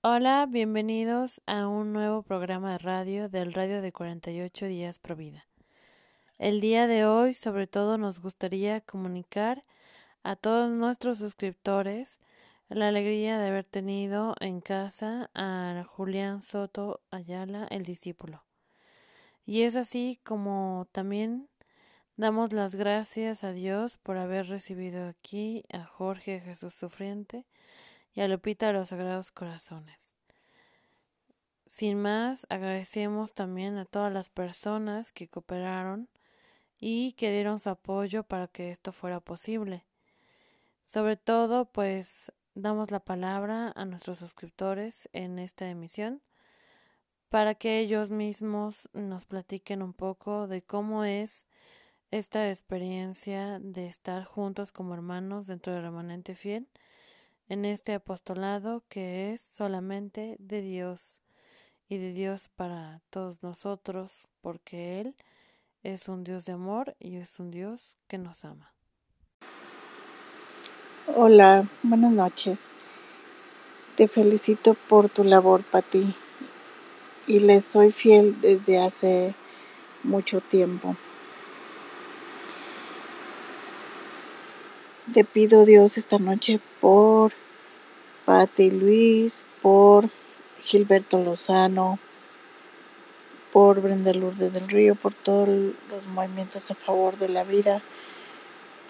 Hola, bienvenidos a un nuevo programa de radio del Radio de 48 Días Provida. El día de hoy, sobre todo, nos gustaría comunicar a todos nuestros suscriptores la alegría de haber tenido en casa a Julián Soto Ayala, el discípulo. Y es así como también damos las gracias a Dios por haber recibido aquí a Jorge Jesús Sufriente y a Lupita de los Sagrados Corazones. Sin más, agradecemos también a todas las personas que cooperaron y que dieron su apoyo para que esto fuera posible. Sobre todo, pues damos la palabra a nuestros suscriptores en esta emisión para que ellos mismos nos platiquen un poco de cómo es esta experiencia de estar juntos como hermanos dentro del remanente fiel en este apostolado que es solamente de Dios y de Dios para todos nosotros, porque Él es un Dios de amor y es un Dios que nos ama. Hola, buenas noches. Te felicito por tu labor, Pati, y les soy fiel desde hace mucho tiempo. Te pido Dios esta noche por Pati Luis, por Gilberto Lozano, por Brenda Lourdes del Río, por todos los movimientos a favor de la vida.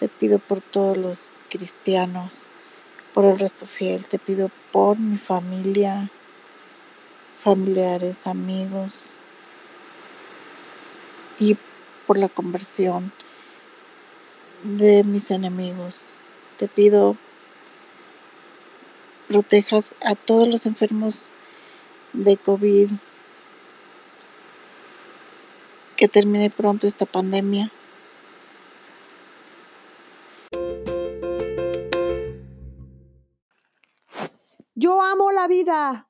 Te pido por todos los cristianos, por el resto fiel. Te pido por mi familia, familiares, amigos y por la conversión de mis enemigos. Te pido protejas a todos los enfermos de COVID, que termine pronto esta pandemia. Yo amo la vida.